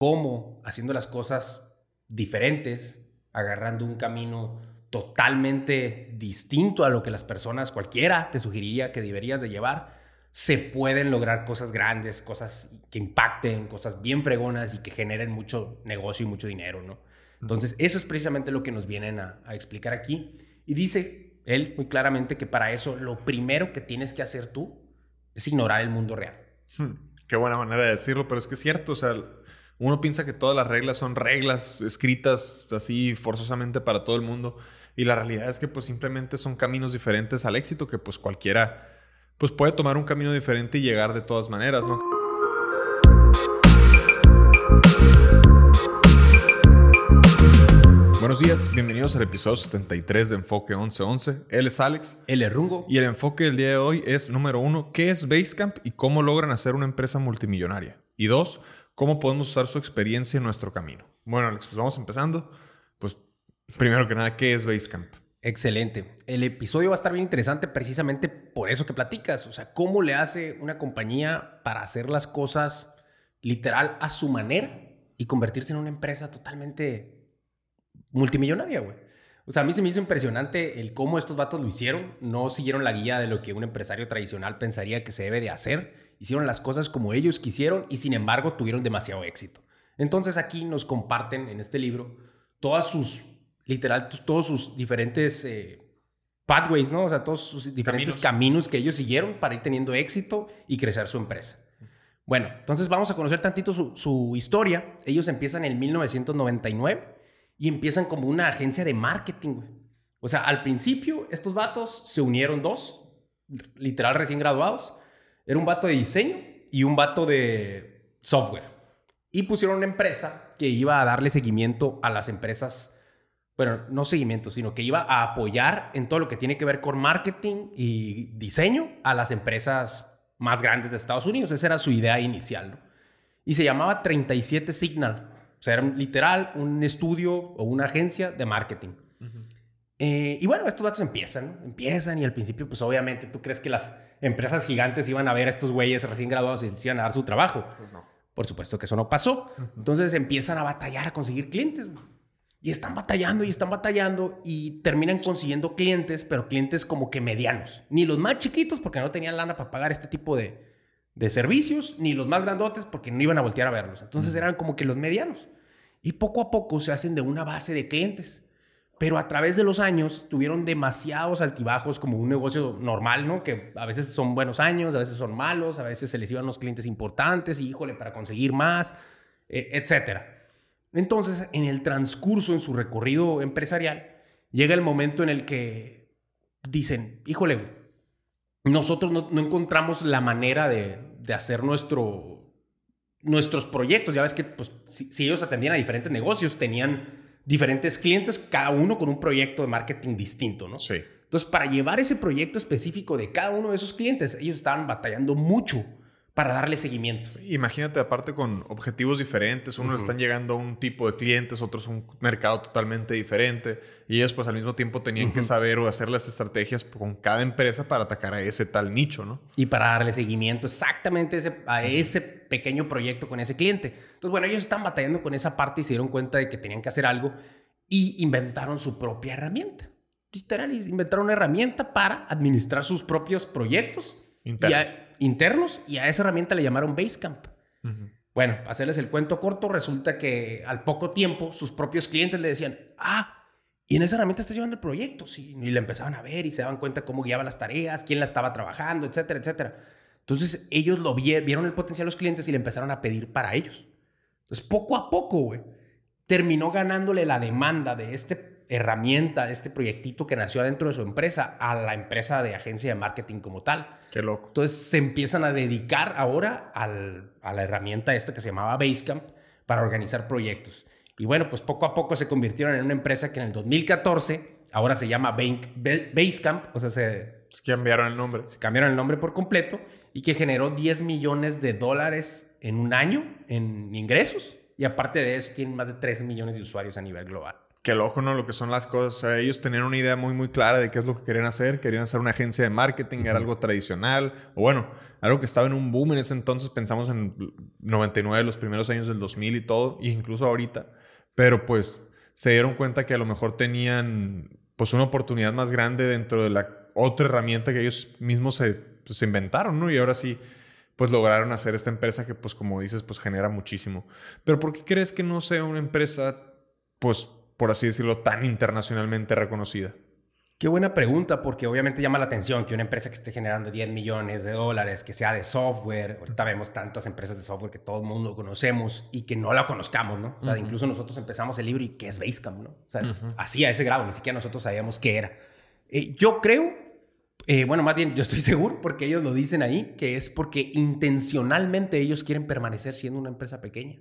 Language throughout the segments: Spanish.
cómo haciendo las cosas diferentes, agarrando un camino totalmente distinto a lo que las personas, cualquiera, te sugeriría que deberías de llevar, se pueden lograr cosas grandes, cosas que impacten, cosas bien fregonas y que generen mucho negocio y mucho dinero, ¿no? Entonces, eso es precisamente lo que nos vienen a, explicar aquí. Y dice él muy claramente que para eso lo primero que tienes que hacer tú es ignorar el mundo real. Hmm, qué buena manera de decirlo, pero es que es cierto, o sea, uno piensa que todas las reglas son reglas escritas así forzosamente para todo el mundo y la realidad es que pues simplemente son caminos diferentes al éxito que pues cualquiera pues puede tomar un camino diferente y llegar de todas maneras, ¿no? Buenos días, bienvenidos al episodio 73 de Enfoque 1111. Él es Alex. Él es Rungo. Y el enfoque del día de hoy es, número uno, ¿qué es Basecamp y cómo logran hacer una empresa multimillonaria? Y dos, ¿cómo podemos usar su experiencia en nuestro camino? Bueno, Alex, pues vamos empezando. Pues primero que nada, ¿qué es Basecamp? Excelente. El episodio va a estar bien interesante precisamente por eso que platicas. O sea, cómo le hace una compañía para hacer las cosas literal a su manera y convertirse en una empresa totalmente multimillonaria, güey. O sea, a mí se me hizo impresionante el cómo estos vatos lo hicieron. No siguieron la guía de lo que un empresario tradicional pensaría que se debe de hacer. Hicieron las cosas como ellos quisieron y sin embargo tuvieron demasiado éxito. Entonces aquí nos comparten en este libro todas sus literal todos sus diferentes eh, pathways, ¿no? O sea, todos sus diferentes caminos. que ellos siguieron para ir teniendo éxito y crecer su empresa. Bueno, entonces vamos a conocer tantito su, historia. Ellos empiezan en 1999 y empiezan como una agencia de marketing, güey. O sea, al principio estos vatos se unieron dos, literal recién graduados. Era un vato de diseño y un vato de software. Y pusieron una empresa que iba a darle seguimiento a las empresas bueno, no seguimiento, sino que iba a apoyar en todo lo que tiene que ver con marketing y diseño a las empresas más grandes de Estados Unidos. Esa era su idea inicial. ¿no? Y se llamaba 37 Signal. O sea, era literal un estudio o una agencia de marketing. Eh, y bueno, estos datos empiezan, empiezan y al principio, pues obviamente, ¿tú crees que las empresas gigantes iban a ver a estos güeyes recién graduados y les iban a dar su trabajo? Pues no. Por supuesto que eso no pasó. Entonces empiezan a batallar a conseguir clientes. Y están batallando y están batallando y terminan consiguiendo clientes, pero clientes como que medianos. Ni los más chiquitos porque no tenían lana para pagar este tipo de, de servicios, ni los más grandotes porque no iban a voltear a verlos. Entonces eran como que los medianos. Y poco a poco se hacen de una base de clientes. Pero a través de los años tuvieron demasiados altibajos como un negocio normal, ¿no? Que a veces son buenos años, a veces son malos, a veces se les iban los clientes importantes y híjole, para conseguir más, eh, etcétera. Entonces, en el transcurso, en su recorrido empresarial, llega el momento en el que dicen, híjole, nosotros no, encontramos la manera de, hacer nuestro, nuestros proyectos. Ya ves que pues, si, ellos atendían a diferentes negocios, tenían diferentes clientes, cada uno con un proyecto de marketing distinto, ¿no? Sí. Entonces, para llevar ese proyecto específico de cada uno de esos clientes, ellos estaban batallando mucho para darle seguimiento. imagínate, aparte con objetivos diferentes, unos están llegando a un tipo de clientes, otros a un mercado totalmente diferente, y ellos pues al mismo tiempo tenían que saber o hacer las estrategias con cada empresa para atacar a ese tal nicho, ¿no? Y para darle seguimiento exactamente a ese pequeño proyecto con ese cliente. Entonces, bueno, ellos están batallando con esa parte y se dieron cuenta de que tenían que hacer algo y inventaron su propia herramienta. Literal, inventaron una herramienta para administrar sus propios proyectos. Internos internos y a esa herramienta le llamaron Basecamp. Bueno, hacerles el cuento corto, resulta que al poco tiempo sus propios clientes le decían, ah, y en esa herramienta está llevando el proyecto, sí, y le empezaban a ver y se daban cuenta cómo guiaba las tareas, quién la estaba trabajando, etcétera, etcétera. Entonces ellos lo vieron el potencial de los clientes y le empezaron a pedir para ellos. Entonces poco a poco, güey, terminó ganándole la demanda de este herramienta, este proyectito que nació dentro de su empresa, a la empresa de agencia de marketing como tal. Qué loco. Entonces se empiezan a dedicar ahora al, a la herramienta esta que se llamaba Basecamp para organizar proyectos. Y bueno, pues poco a poco se convirtieron en una empresa que en el 2014 ahora se llama Basecamp, o sea, se, se cambiaron el nombre. Se cambiaron el nombre por completo y que generó 10 millones de dólares en un año en ingresos. Y aparte de eso, tienen más de 3 millones de usuarios a nivel global. Qué loco, ¿no? Lo que son las cosas. O sea, ellos tenían una idea muy, muy clara de qué es lo que querían hacer. Querían hacer una agencia de marketing, era algo tradicional. O bueno, algo que estaba en un boom en ese entonces. Pensamos en 99, los primeros años del 2000 y todo, e incluso ahorita. Pero pues se dieron cuenta que a lo mejor tenían pues una oportunidad más grande dentro de la otra herramienta que ellos mismos se, pues, se inventaron, ¿no? Y ahora sí pues lograron hacer esta empresa que pues como dices pues genera muchísimo. Pero ¿por qué crees que no sea una empresa pues por así decirlo, tan internacionalmente reconocida? Qué buena pregunta, porque obviamente llama la atención que una empresa que esté generando 10 millones de dólares, que sea de software, ahorita vemos tantas empresas de software que todo el mundo conocemos y que no la conozcamos, ¿no? O sea, incluso nosotros empezamos el libro y ¿qué es Basecamp, no? O sea, así a ese grado, ni siquiera nosotros sabíamos qué era. Eh, yo creo, eh, bueno, más bien yo estoy seguro, porque ellos lo dicen ahí, que es porque intencionalmente ellos quieren permanecer siendo una empresa pequeña.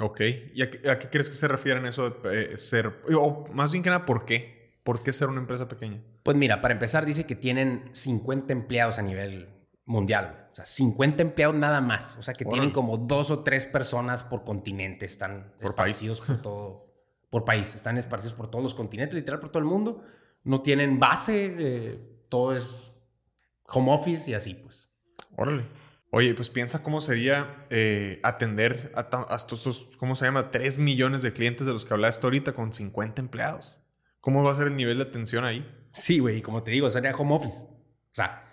Ok. ¿Y a qué, crees que se refieren eso de eh, ser? O más bien que nada, ¿por qué? ¿Por qué ser una empresa pequeña? Pues mira, para empezar, dice que tienen 50 empleados a nivel mundial. O sea, 50 empleados nada más. O sea, que tienen como dos o tres personas por continente. Están por esparcidos por todo. Por país. Están esparcidos por todos los continentes, literal, por todo el mundo. No tienen base. Eh, todo es home office y así, pues. Órale. Oye, pues piensa cómo sería eh, atender a, estos, ¿cómo se llama? 3 millones de clientes de los que hablaste ahorita con 50 empleados. ¿Cómo va a ser el nivel de atención ahí? Sí, güey, como te digo, sería home office. O sea,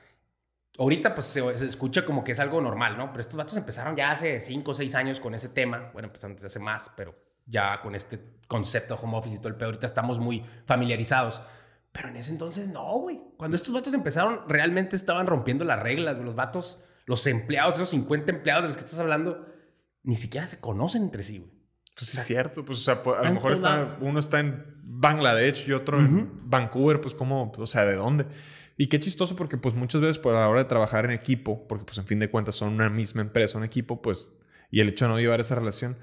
ahorita pues se, escucha como que es algo normal, ¿no? Pero estos vatos empezaron ya hace 5 o 6 años con ese tema. Bueno, pues antes hace más, pero ya con este concepto de home office y todo el pedo, ahorita estamos muy familiarizados. Pero en ese entonces no, güey. Cuando estos vatos empezaron, realmente estaban rompiendo las reglas, Los vatos los empleados, esos 50 empleados de los que estás hablando, ni siquiera se conocen entre sí, güey. Pues sí, es cierto. Pues, o sea, a lo mejor está, uno está en Bangladesh y otro en Vancouver, pues, ¿cómo? O sea, ¿de dónde? Y qué chistoso porque, pues, muchas veces por la hora de trabajar en equipo, porque, pues, en fin de cuentas son una misma empresa, un equipo, pues, y el hecho de no llevar esa relación,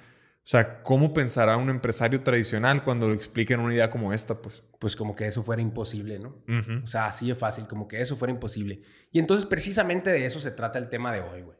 o sea, ¿cómo pensará un empresario tradicional cuando le expliquen una idea como esta? Pues, pues como que eso fuera imposible, ¿no? O sea, así de fácil, como que eso fuera imposible. Y entonces precisamente de eso se trata el tema de hoy, güey.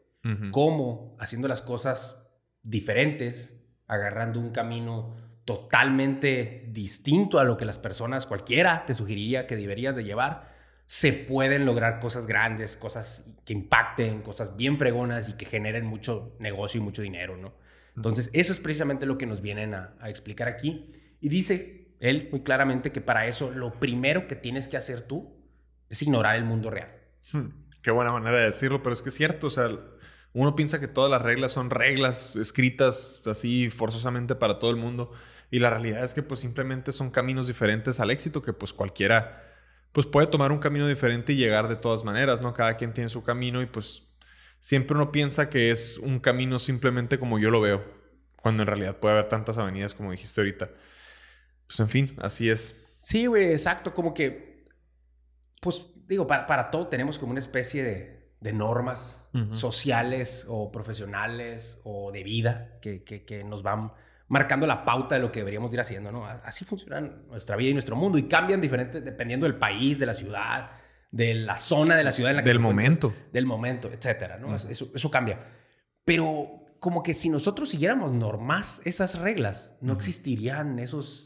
Cómo haciendo las cosas diferentes, agarrando un camino totalmente distinto a lo que las personas, cualquiera, te sugeriría que deberías de llevar, se pueden lograr cosas grandes, cosas que impacten, cosas bien fregonas y que generen mucho negocio y mucho dinero, ¿no? Entonces, eso es precisamente lo que nos vienen a, explicar aquí. Y dice él muy claramente que para eso lo primero que tienes que hacer tú es ignorar el mundo real. Hmm, qué buena manera de decirlo, pero es que es cierto, o sea, uno piensa que todas las reglas son reglas escritas así forzosamente para todo el mundo y la realidad es que pues simplemente son caminos diferentes al éxito que pues cualquiera pues puede tomar un camino diferente y llegar de todas maneras, ¿no? Cada quien tiene su camino y pues siempre uno piensa que es un camino simplemente como yo lo veo, cuando en realidad puede haber tantas avenidas como dijiste ahorita. Pues en fin, así es. Sí, güey, exacto, como que, pues digo, para, todo tenemos como una especie de, normas sociales o profesionales o de vida que, que, nos van marcando la pauta de lo que deberíamos ir haciendo, ¿no? Así funciona nuestra vida y nuestro mundo y cambian diferentes dependiendo del país, de la ciudad, de la zona de la ciudad en la que Del momento. Del momento, etcétera, ¿no? eso, eso, cambia. Pero como que si nosotros siguiéramos normas esas reglas, no existirían esos...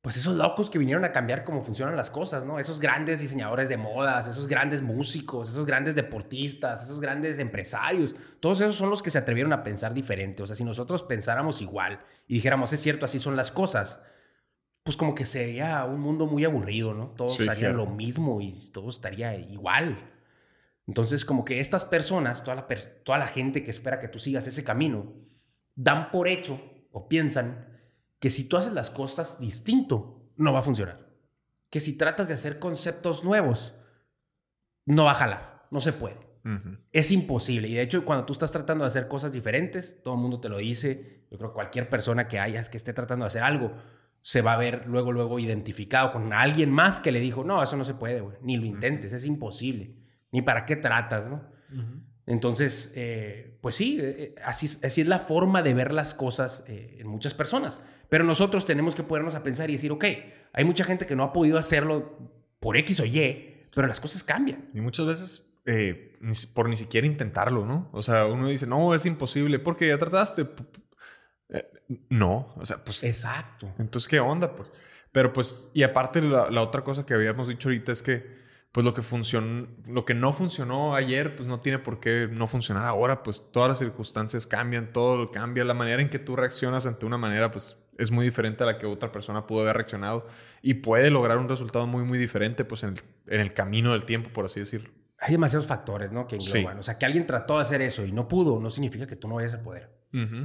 Pues esos locos que vinieron a cambiar cómo funcionan las cosas, ¿no? Esos grandes diseñadores de modas, esos grandes músicos, esos grandes deportistas, esos grandes empresarios, todos esos son los que se atrevieron a pensar diferente. O sea, si nosotros pensáramos igual y dijéramos, es cierto, así son las cosas, pues como que sería un mundo muy aburrido, ¿no? Todos harían lo mismo y todo estaría igual. Entonces, como que estas personas, toda la, toda la gente que espera que tú sigas ese camino, dan por hecho o piensan que si tú haces las cosas distinto, no va a funcionar. Que si tratas de hacer conceptos nuevos, no va a jalar, no se puede. Es imposible. Y de hecho, cuando tú estás tratando de hacer cosas diferentes, todo el mundo te lo dice. Yo creo que cualquier persona que hayas que esté tratando de hacer algo, se va a ver luego, luego identificado con alguien más que le dijo, no, eso no se puede, güey, ni lo intentes, es imposible, ni para qué tratas, ¿no? Entonces, eh, pues sí, eh, eh, así, así, es la forma de ver las cosas en muchas personas. Pero nosotros tenemos que ponernos a pensar y decir, ok, hay mucha gente que no ha podido hacerlo por X o Y, pero las cosas cambian. Y muchas veces por ni siquiera intentarlo, ¿no? O sea, uno dice, no, es imposible, porque ya trataste No, o sea, pues... Exacto. Entonces, ¿qué onda? Pues, pero pues, y aparte la, la otra cosa que habíamos dicho ahorita es que, pues lo que funcionó, lo que no funcionó ayer, pues no tiene por qué no funcionar ahora, pues todas las circunstancias cambian, todo cambia, la manera en que tú reaccionas ante una manera, pues es muy diferente a la que otra persona pudo haber reaccionado y puede lograr un resultado muy, muy diferente, pues en el, en el camino del tiempo, por así decirlo. Hay demasiados factores, ¿no? Que engloban. O sea, que alguien trató de hacer eso y no pudo, no significa que tú no vayas a poder.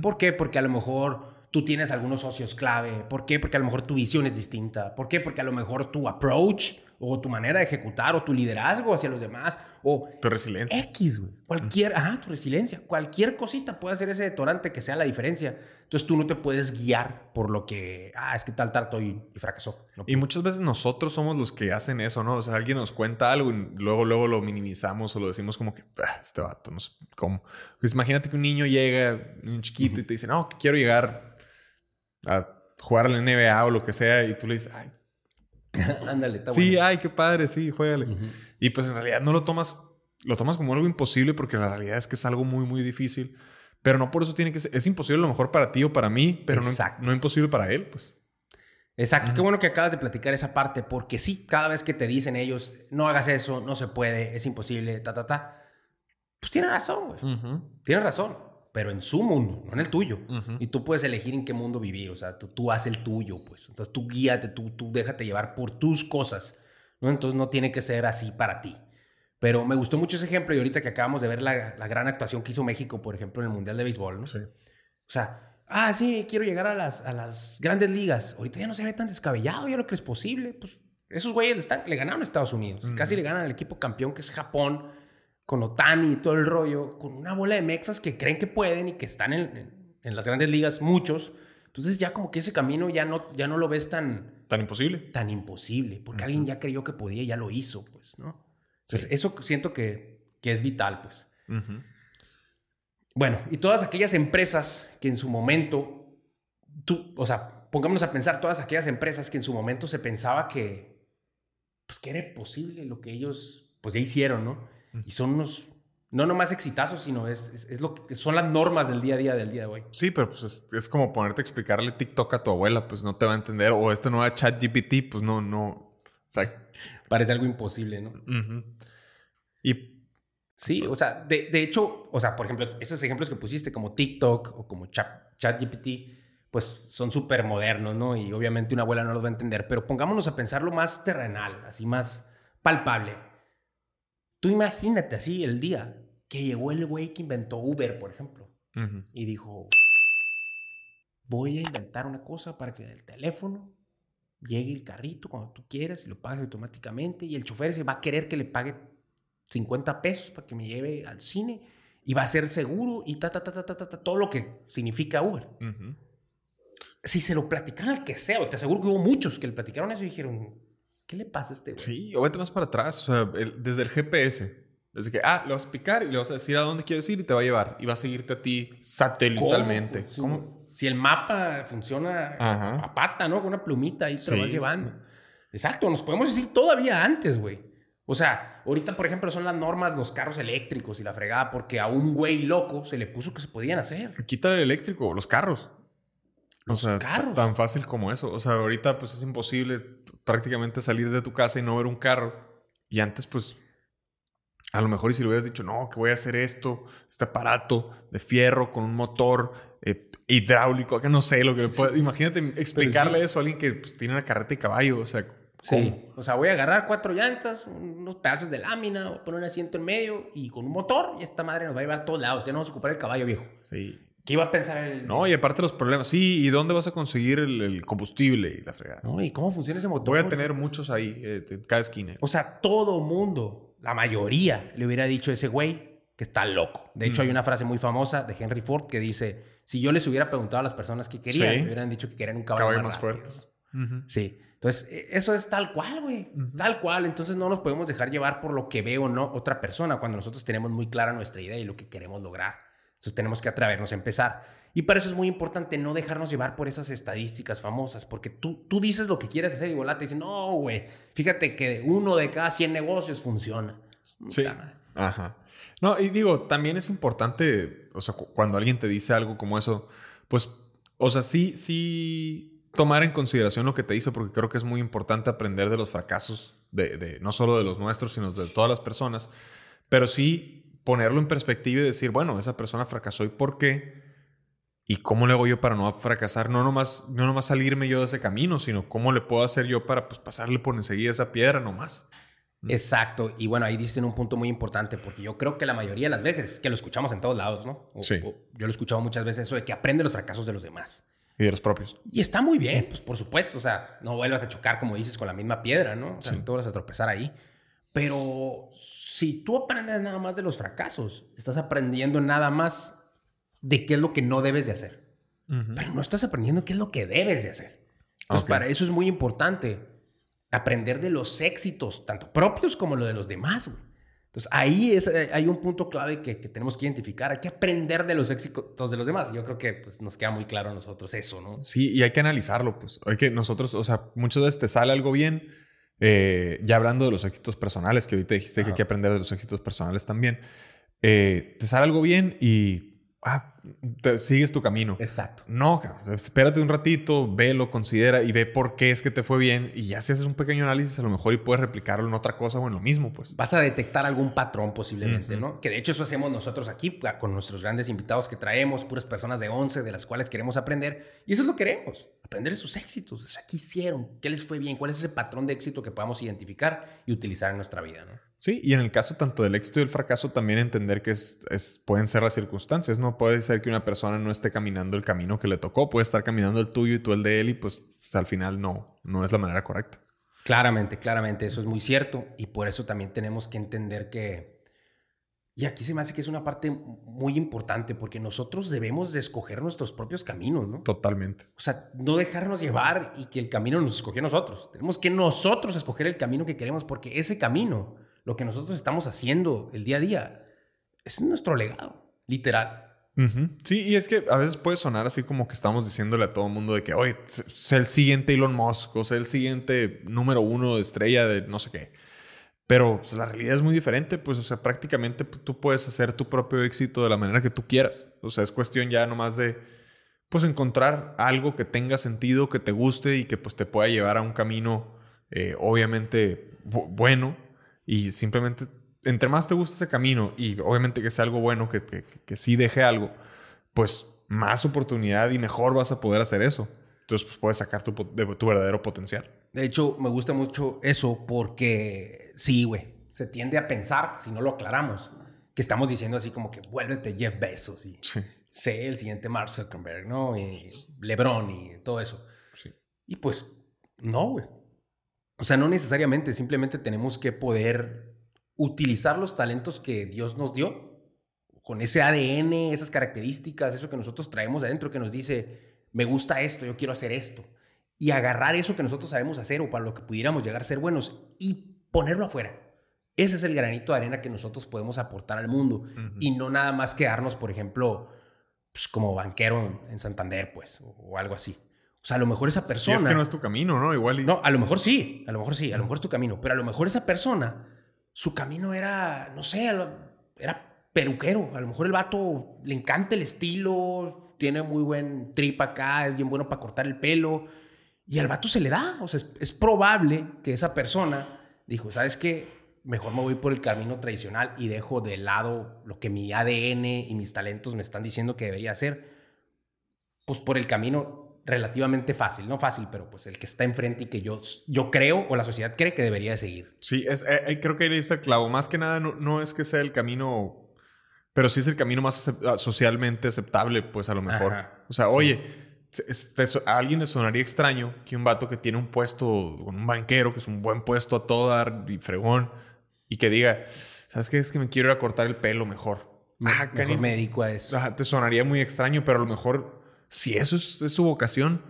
¿Por qué? Porque a lo mejor tú tienes algunos socios clave. ¿Por qué? Porque a lo mejor tu visión es distinta. ¿Por qué? Porque a lo mejor tu approach o tu manera de ejecutar o tu liderazgo hacia los demás o... Tu resiliencia. X, güey. Cualquier... Ajá, tu resiliencia. Cualquier cosita puede hacer ese detonante que sea la diferencia. Entonces tú no te puedes guiar por lo que... Ah, es que tal trato y, y fracasó. y muchas veces nosotros somos los que hacen eso, ¿no? O sea, alguien nos cuenta algo y luego, luego lo minimizamos o lo decimos como que... Ah, este vato, no sé cómo. Pues imagínate que un niño llega, un chiquito, y te dice, no, quiero llegar a jugar a la NBA o lo que sea, y tú le dices, ay. Ándale, está Sí, ay, qué padre, sí, juégale. Y pues en realidad no lo tomas, lo tomas como algo imposible porque la realidad es que es algo muy, muy difícil. Pero no por eso tiene que ser, es imposible a lo mejor para ti o para mí, pero no, no imposible para él, pues. Exacto, qué bueno que acabas de platicar esa parte, porque sí, cada vez que te dicen ellos, no hagas eso, no se puede, es imposible, ta, ta, ta, pues tiene razón, güey. Tiene razón pero en su mundo, no en el tuyo. Y tú puedes elegir en qué mundo vivir, o sea, tú, tú haces el tuyo, pues. Entonces tú guíate, tú, tú déjate llevar por tus cosas, ¿no? Entonces no tiene que ser así para ti. Pero me gustó mucho ese ejemplo y ahorita que acabamos de ver la, la gran actuación que hizo México, por ejemplo, en el Mundial de Béisbol, ¿no? Sí. O sea, ah, sí, quiero llegar a las, a las grandes ligas. Ahorita ya no se ve tan descabellado, ya lo que es posible. Pues esos güeyes están, le ganaron a Estados Unidos. Casi le ganan al equipo campeón que es Japón con Otani y todo el rollo, con una bola de mexas que creen que pueden y que están en, en, las grandes ligas, muchos. Entonces ya como que ese camino ya no, ya no lo ves tan... Tan imposible. Tan imposible, porque alguien ya creyó que podía y ya lo hizo, pues, ¿no? Entonces eso siento que, que es vital, pues. Bueno, y todas aquellas empresas que en su momento, tú, o sea, pongámonos a pensar todas aquellas empresas que en su momento se pensaba que, pues, que era posible lo que ellos, pues, ya hicieron, ¿no? Y son unos, no nomás exitazos, sino es, es, lo que son las normas del día a día del día de hoy. Sí, pero pues es, es, como ponerte a explicarle TikTok a tu abuela, pues no te va a entender. O este nuevo chat GPT, pues no, no. O sea, Parece algo imposible, ¿no? Y. Sí, o sea, de, de, hecho, o sea, por ejemplo, esos ejemplos que pusiste como TikTok o como chat, chat GPT, pues son súper modernos, ¿no? Y obviamente una abuela no los va a entender, pero pongámonos a pensarlo más terrenal, así más palpable. Tú imagínate así el día que llegó el güey que inventó Uber, por ejemplo, y dijo, voy a inventar una cosa para que el teléfono llegue el carrito cuando tú quieras y lo pagues automáticamente y el chofer se va a querer que le pague 50 pesos para que me lleve al cine y va a ser seguro y ta, ta, ta, ta, ta, ta, todo lo que significa Uber. Si se lo platicaron al que sea, te aseguro que hubo muchos que le platicaron eso y dijeron, ¿Qué le pasa a este güey? Sí, o vete más para atrás, o sea, desde el GPS. Desde que, ah, le vas a picar y le vas a decir a dónde quieres ir y te va a llevar. Y va a seguirte a ti satelitalmente. ¿Cómo? Si el mapa funciona a pata, ¿no? Con una plumita ahí te lo vas llevando. Exacto, nos podemos decir todavía antes, güey. O sea, ahorita, por ejemplo, son las normas los carros eléctricos y la fregada, porque a un güey loco se le puso que se podían hacer. Quita el eléctrico, los carros. Los o sea, carros. tan fácil como eso. O sea, ahorita pues es imposible prácticamente salir de tu casa y no ver un carro. Y antes, pues, a lo mejor y si le hubieras dicho, no, que voy a hacer esto, este aparato de fierro con un motor eh, hidráulico, que no sé, lo que Imagínate explicarle eso a alguien que pues, tiene una carreta y caballo, o sea... Sí, o sea, voy a agarrar cuatro llantas, unos pedazos de lámina, poner un asiento en medio y con un motor y esta madre nos va a llevar a todos lados. Ya no vamos a ocupar el caballo viejo. Sí. ¿Qué iba a pensar el.? No, y aparte los problemas. Sí, ¿y dónde vas a conseguir el, combustible y la fregada? No, ¿y cómo funciona ese motor? Voy a tener muchos ahí, eh, en cada esquina. O sea, todo mundo, la mayoría, le hubiera dicho a ese güey que está loco. De hecho, hay una frase muy famosa de Henry Ford que dice: Si yo les hubiera preguntado a las personas que querían, me hubieran dicho que querían un caballo, más, fuerte. Sí. Entonces, e, eso es tal cual, güey. Tal cual. Entonces, no nos podemos dejar llevar por lo que ve o no otra persona cuando nosotros tenemos muy clara nuestra idea y lo que queremos lograr. Entonces, tenemos que atrevernos a empezar. Y para eso es muy importante no dejarnos llevar por esas estadísticas famosas, porque tú, tú dices lo que quieres hacer y volate te dicen, no, güey, fíjate que uno de cada 100 negocios funciona. Sí. Ajá. No, y digo, también es importante, o sea, cuando alguien te dice algo como eso, pues O sea, sí, sí tomar en consideración lo que te hizo, porque creo que es muy importante aprender de los fracasos, de, de, no solo de los nuestros, sino de todas las personas. Pero sí ponerlo en perspectiva y decir, bueno, esa persona fracasó y por qué. ¿Y cómo le hago yo para no fracasar? No nomás, no nomás salirme yo de ese camino, sino cómo le puedo hacer yo para pues, pasarle por enseguida esa piedra nomás. Exacto. Y bueno, ahí dicen un punto muy importante, porque yo creo que la mayoría de las veces, que lo escuchamos en todos lados, ¿no? sí. yo lo he escuchado muchas veces, eso de que aprende los fracasos de los demás. Y de los propios. Y está muy bien, pues por supuesto. O sea, no vuelvas a chocar, como dices, con la misma piedra, ¿no? O sea, no te vuelvas a tropezar ahí. Pero si tú aprendes nada más de los fracasos, estás aprendiendo nada más de qué es lo que no debes de hacer. Pero no estás aprendiendo qué es lo que debes de hacer. Entonces, para eso es muy importante aprender de los éxitos, tanto propios como los de los demás. Entonces, ahí es, eh, hay un punto clave que, tenemos que identificar. Hay que aprender de los éxitos de los demás. Yo creo que pues, nos queda muy claro a nosotros eso, ¿no? Sí, y hay que analizarlo, pues. Hay que nosotros, o sea, muchas veces te sale algo bien. Eh, ya hablando de los éxitos personales, que ahorita dijiste que hay que aprender de los éxitos personales también. Eh, te sale algo bien y ah, te, sigues tu camino. Exacto. No, espérate un ratito, velo, considera y ve por qué es que te fue bien. Y ya si haces un pequeño análisis, a lo mejor y puedes replicarlo en otra cosa o en lo mismo, pues. Vas a detectar algún patrón posiblemente, ¿no? Que de hecho eso hacemos nosotros aquí con nuestros grandes invitados que traemos, puras personas de 11 de las cuales queremos aprender. Y eso es lo que queremos, aprender sus éxitos. O sea, ¿qué hicieron? ¿Qué les fue bien? ¿Cuál es ese patrón de éxito que podamos identificar y utilizar en nuestra vida, ¿no? Sí, y en el caso tanto del éxito y el fracaso, también entender que es, pueden ser las circunstancias, ¿no? Puede ser que una persona no esté caminando el camino que le tocó, puede estar caminando el tuyo y tú el de él y pues, pues al final no, no es la manera correcta. Claramente, claramente, eso es muy cierto y por eso también tenemos que entender que, y aquí se me hace que es una parte muy importante porque nosotros debemos de escoger nuestros propios caminos, ¿no? Totalmente. O sea, no dejarnos llevar y que el camino nos escogió a nosotros. Tenemos que nosotros escoger el camino que queremos porque ese camino lo que nosotros estamos haciendo el día a día, es nuestro legado, literal. Sí, y es que a veces puede sonar así como que estamos diciéndole a todo el mundo de que, oye, sé el siguiente Elon Musk o sé el siguiente número uno de estrella de no sé qué. Pero pues, la realidad es muy diferente, pues, o sea, prácticamente tú puedes hacer tu propio éxito de la manera que tú quieras. O sea, es cuestión ya nomás de, pues, encontrar algo que tenga sentido, que te guste y que, pues, te pueda llevar a un camino, eh, obviamente, bueno y simplemente, entre más te gusta ese camino y obviamente que sea algo bueno, que, que, que sí deje algo, pues más oportunidad y mejor vas a poder hacer eso. Entonces pues, puedes sacar tu, de, tu verdadero potencial. De hecho, me gusta mucho eso porque sí, güey, se tiende a pensar, si no lo aclaramos, que estamos diciendo así como que vuélvete Jeff Bezos y sé el siguiente Mark Zuckerberg, ¿no? Y LeBron y todo eso. Sí. Y pues, no, güey. O sea, no necesariamente, simplemente tenemos que poder utilizar los talentos que Dios nos dio, con ese ADN, esas características, eso que nosotros traemos adentro que nos dice, me gusta esto, yo quiero hacer esto, y agarrar eso que nosotros sabemos hacer o para lo que pudiéramos llegar a ser buenos y ponerlo afuera. Ese es el granito de arena que nosotros podemos aportar al mundo y no nada más quedarnos, por ejemplo, pues, como banquero en Santander, pues, o algo así. O sea, a lo mejor esa persona. Si es que no es tu camino, ¿no? Igual. No, a lo mejor sí, a lo mejor sí, a lo mejor es tu camino, pero a lo mejor esa persona, su camino era, no sé, era peruquero. A lo mejor el vato le encanta el estilo, tiene muy buen trip acá, es bien bueno para cortar el pelo. Y al vato se le da. O sea, es, es probable que esa persona dijo, ¿sabes qué? Mejor me voy por el camino tradicional y dejo de lado lo que mi ADN y mis talentos me están diciendo que debería hacer. Pues por el camino relativamente fácil, no fácil, pero pues el que está enfrente y que yo, yo creo o la sociedad cree que debería seguir. Sí, es, eh, eh, creo que ahí está el clavo. Más que nada, no, es que sea el camino, pero sí es el camino más ah, socialmente aceptable, pues a lo mejor. o sea, oye, a alguien le sonaría extraño que un vato que tiene un puesto, un banquero, que es un buen puesto a todo dar y fregón, y que diga, ¿sabes qué? Es que me quiero ir a cortar el pelo mejor. Ah, mejor médico a eso. te sonaría muy extraño, pero a lo mejor si eso es, su vocación,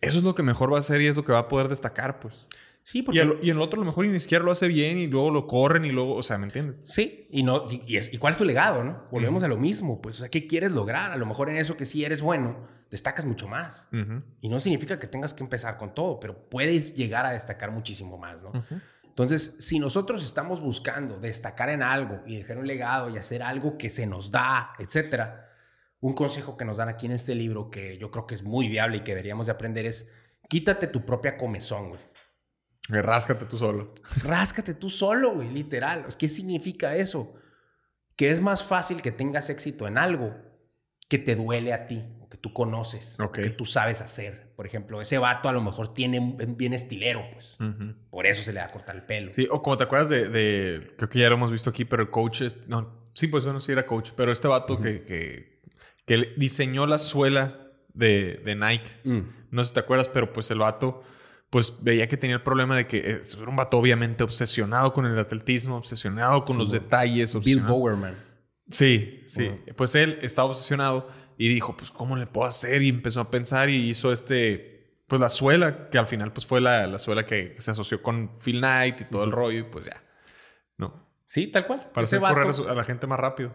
eso es lo que mejor va a hacer y es lo que va a poder destacar, pues. Sí, porque... Y, en el otro a lo mejor ni siquiera lo hace bien y luego lo corren y luego, o sea, ¿me entiendes? Sí, y, no, y, es, cuál es tu legado, no? Volvemos a lo mismo, pues, o sea, ¿qué quieres lograr? A lo mejor en eso que sí eres bueno, destacas mucho más. Y no significa que tengas que empezar con todo, pero puedes llegar a destacar muchísimo más, ¿no? Entonces, si nosotros estamos buscando destacar en algo y dejar un legado y hacer algo que se nos da, etcétera, un consejo que nos dan aquí en este libro que yo creo que es muy viable y que deberíamos de aprender es quítate tu propia comezón, güey. Ráscate tú solo. Ráscate tú solo, güey, literal. ¿Qué significa eso? Que es más fácil que tengas éxito en algo que te duele a ti, o que tú conoces, o que tú sabes hacer. Por ejemplo, ese vato a lo mejor tiene bien estilero, pues. Por eso se le va a cortar el pelo. Sí, o como te acuerdas de, creo que ya lo hemos visto aquí, pero el coach, es, no, sí, pues bueno, sí era coach, pero este vato que, que, que, diseñó la suela de, de Nike, mm. no sé si te acuerdas, pero pues el vato pues veía que tenía el problema de que eh, era un vato obviamente obsesionado con el atletismo, obsesionado con los detalles. Bill Bowerman. Sí, sí. Pues él estaba obsesionado y dijo, pues, ¿cómo le puedo hacer? Y empezó a pensar y hizo este, pues, la suela, que al final, pues, fue la, la suela que se asoció con Phil Knight y todo el rollo y pues ya. ¿No? Sí, tal cual. Para hacer correr a la gente más rápido.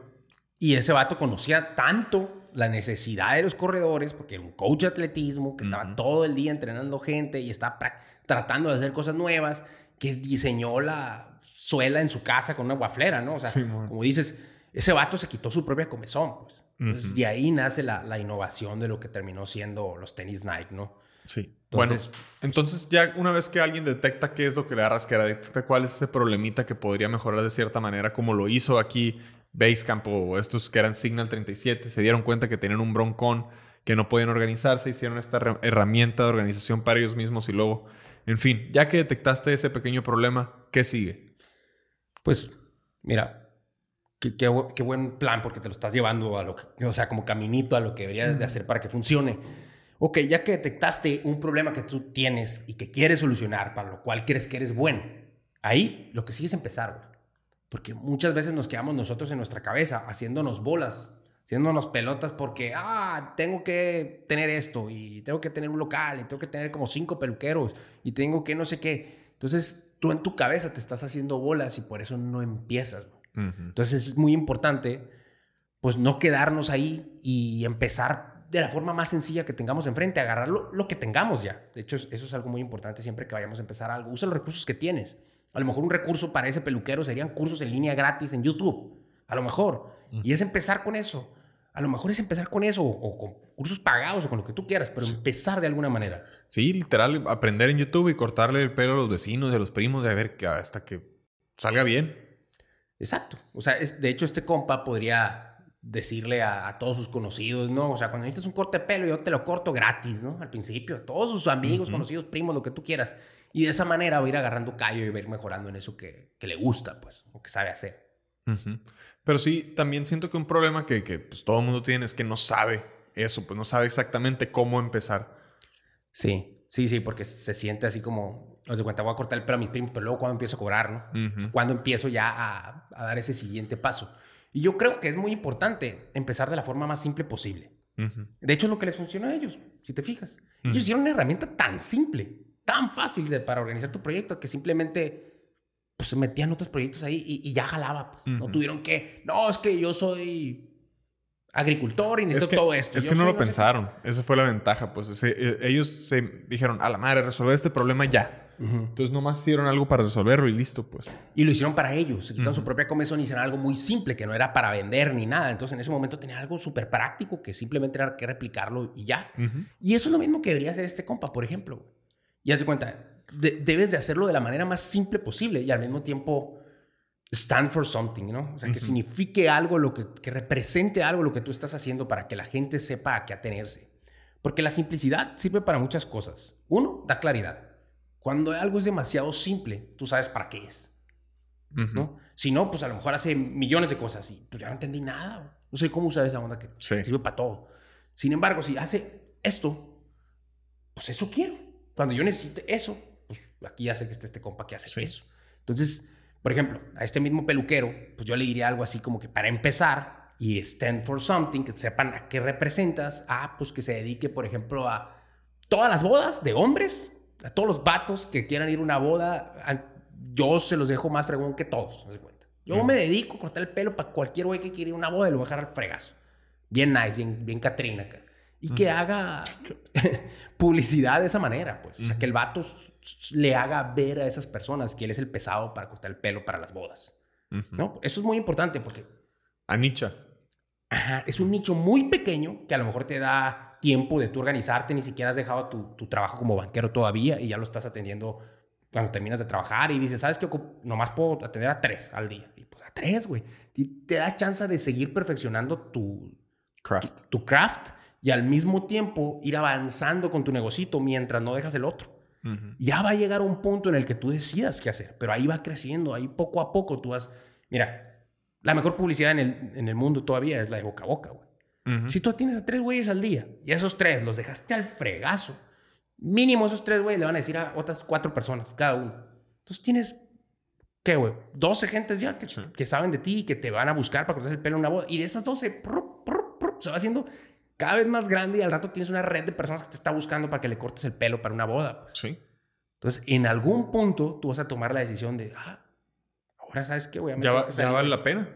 Y ese vato conocía tanto la necesidad de los corredores, porque era un coach de atletismo, que estaba todo el día entrenando gente y estaba tratando de hacer cosas nuevas, que diseñó la suela en su casa con una guaflera, ¿no? O sea, como dices, ese vato se quitó su propia comezón, pues. Entonces, de ahí nace la, la, innovación de lo que terminó siendo los tenis Nike, ¿no? Sí. Entonces, bueno, entonces ya una vez que alguien detecta qué es lo que le da rasquera, detecta cuál es ese problemita que podría mejorar de cierta manera, como lo hizo aquí Basecamp o estos que eran Signal 37 se dieron cuenta que tenían un broncón, que no podían organizarse, hicieron esta herramienta de organización para ellos mismos y luego, en fin, ya que detectaste ese pequeño problema, ¿qué sigue? Pues, mira, qué, qué, buen plan porque te lo estás llevando a lo que, o sea, como caminito a lo que deberías de hacer para que funcione. Ok, ya que detectaste un problema que tú tienes y que quieres solucionar, para lo cual crees que eres bueno, ahí lo que sigue es empezar, porque muchas veces nos quedamos nosotros en nuestra cabeza haciéndonos bolas, haciéndonos pelotas porque, ah, tengo que tener esto y tengo que tener un local y tengo que tener como cinco peluqueros y tengo que no sé qué. Entonces, tú en tu cabeza te estás haciendo bolas y por eso no empiezas. Entonces, es muy importante, pues, no quedarnos ahí y empezar de la forma más sencilla que tengamos enfrente, agarrar lo, que tengamos ya. De hecho, eso es algo muy importante siempre que vayamos a empezar algo. Usa los recursos que tienes. A lo mejor un recurso para ese peluquero serían cursos en línea gratis en YouTube. A lo mejor. Y es empezar con eso. A lo mejor es empezar con eso o, con cursos pagados o con lo que tú quieras, pero empezar de alguna manera. Sí, literal, aprender en YouTube y cortarle el pelo a los vecinos, a los primos, de a ver que hasta que salga bien. Exacto. O sea, es, de hecho, este compa podría decirle a, todos sus conocidos, ¿no? O sea, cuando necesitas un corte de pelo, yo te lo corto gratis, ¿no? Al principio, a todos sus amigos, conocidos, primos, lo que tú quieras. Y de esa manera va a ir agarrando callo y va a ir mejorando en eso que, le gusta, pues, o que sabe hacer. Pero sí, también siento que un problema que, que pues, todo el mundo tiene es que no sabe eso, pues no sabe exactamente cómo empezar. Sí, sí, sí, porque se siente así como, os de cuenta, voy a cortar el pelo a mis primos, pero luego cuando empiezo a cobrar, ¿no? Cuando empiezo ya a, a, dar ese siguiente paso. Y yo creo que es muy importante empezar de la forma más simple posible. De hecho, es lo que les funcionó a ellos, si te fijas. Ellos hicieron una herramienta tan simple tan fácil de, para organizar tu proyecto que simplemente pues, se metían otros proyectos ahí y, ya jalaba. Pues. No tuvieron que, no, es que yo soy agricultor y necesito todo esto. Es que no lo pensaron. Esa fue la ventaja. Pues e, ellos se dijeron, a la madre, resolver este problema ya. Entonces nomás hicieron algo para resolverlo y listo, pues. Y lo hicieron para ellos. Se quitaron su propia comezón y hicieron algo muy simple, que no era para vender ni nada. Entonces en ese momento tenía algo súper práctico que simplemente era que replicarlo y ya. Y eso es lo mismo que debería hacer este compa, por ejemplo. Y haz de cuenta, debes de hacerlo de la manera más simple posible y al mismo tiempo stand for something, ¿no? O sea, que signifique algo, lo que, que represente algo lo que tú estás haciendo para que la gente sepa a qué atenerse. Porque la simplicidad sirve para muchas cosas. Uno, da claridad. Cuando algo es demasiado simple, tú sabes para qué es. ¿no? Si no, pues a lo mejor hace millones de cosas y pues ya no entendí nada. No sé cómo usar esa onda que sirve para todo. Sin embargo, si hace esto, pues eso quiero. Cuando yo necesite eso, pues aquí ya sé que está este compa que hace eso. Entonces, por ejemplo, a este mismo peluquero, pues yo le diría algo así como que para empezar y stand for something, que sepan a qué representas, ah, pues que se dedique, por ejemplo, a todas las bodas de hombres, a todos los vatos que quieran ir a una boda, yo se los dejo más fregón que todos, ¿no se cuenta? Yo me dedico a cortar el pelo para cualquier güey que quiera ir a una boda y lo voy a dejar al fregazo. Bien nice, bien, bien Catrina acá y que haga publicidad de esa manera, pues. O sea, que el vato le haga ver a esas personas que él es el pesado para cortar el pelo para las bodas. ¿No? Eso es muy importante porque... Anicha. Ajá, es un nicho muy pequeño que a lo mejor te da tiempo de tú organizarte, ni siquiera has dejado tu, tu trabajo como banquero todavía y ya lo estás atendiendo cuando terminas de trabajar y dices, ¿sabes qué? Nomás puedo atender a tres al día. Y pues a tres, güey. Y te da chance de seguir perfeccionando tu craft. Tu, craft y al mismo tiempo ir avanzando con tu negocito mientras no dejas el otro. Ya va a llegar un punto en el que tú decidas qué hacer, pero ahí va creciendo, ahí poco a poco tú vas, mira, la mejor publicidad en el, en el mundo todavía es la de boca a boca, güey. Si tú tienes a tres güeyes al día y esos tres los dejaste al fregazo, mínimo esos tres güeyes le van a decir a otras cuatro personas, cada uno. Entonces tienes, ¿qué, güey? 12 gentes ya que, que, saben de ti y que te van a buscar para cortar el pelo en una boda. Y de esas 12, se va haciendo cada vez más grande y al rato tienes una red de personas que te está buscando para que le cortes el pelo para una boda. Pues. Sí. Entonces, en algún punto tú vas a tomar la decisión de, ah, ahora sabes qué, voy a Ya, ya vale la pena.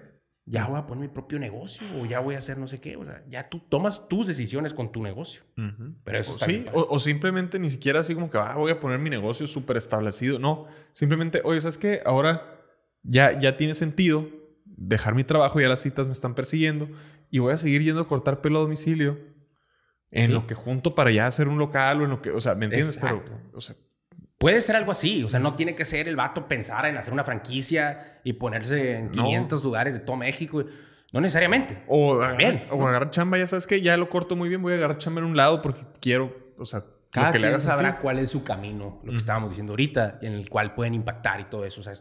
Ya voy a poner mi propio negocio o ya voy a hacer no sé qué. O sea, ya tú tomas tus decisiones con tu negocio. Pero eso sí, o, simplemente ni siquiera así como que ah, voy a poner mi negocio súper establecido. No, simplemente, oye, ¿sabes qué? Ahora ya, ya tiene sentido dejar mi trabajo, ya las citas me están persiguiendo y voy a seguir yendo a cortar pelo a domicilio en lo que junto para ya hacer un local o en lo que, o sea, ¿me entiendes? Pero, o sea, Puede ser algo así, o sea, no tiene que ser el vato pensar en hacer una franquicia y ponerse en 500 lugares de todo México. No necesariamente. O, agarrar, o agarrar chamba, ya sabes que ya lo corto muy bien, voy a agarrar chamba en un lado porque quiero, o sea, cada que quien sabrá cuál es su camino, lo que estábamos diciendo ahorita, en el cual pueden impactar y todo eso. O sea,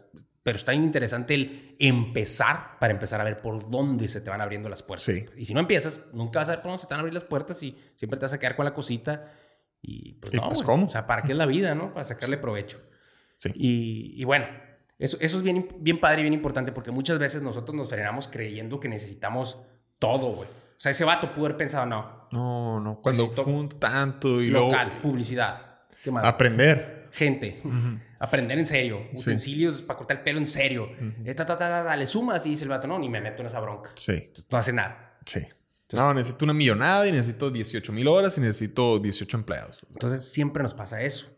pero está interesante el empezar para empezar a ver por dónde se te van abriendo las puertas. Y si no empiezas, nunca vas a ver por dónde se te van a abrir las puertas y siempre te vas a quedar con la cosita. Y pues, no, pues, ¿cómo? O sea, ¿para qué es la vida, no? Para sacarle provecho. Sí. Y, y bueno, eso, eso es bien, bien padre y bien importante porque muchas veces nosotros nos frenamos creyendo que necesitamos todo, güey. O sea, ese vato pudo haber pensado, no. No, no. Cuando junto tanto y Local, publicidad. ¿Qué más? Aprender gente. Aprender en serio. Utensilios para cortar el pelo en serio. Eh, le sumas y dice el vato, no, ni me meto en esa bronca. Sí. no hace nada. Sí. No, necesito una millonada y necesito 18 mil horas y necesito 18 empleados. Entonces siempre nos pasa eso.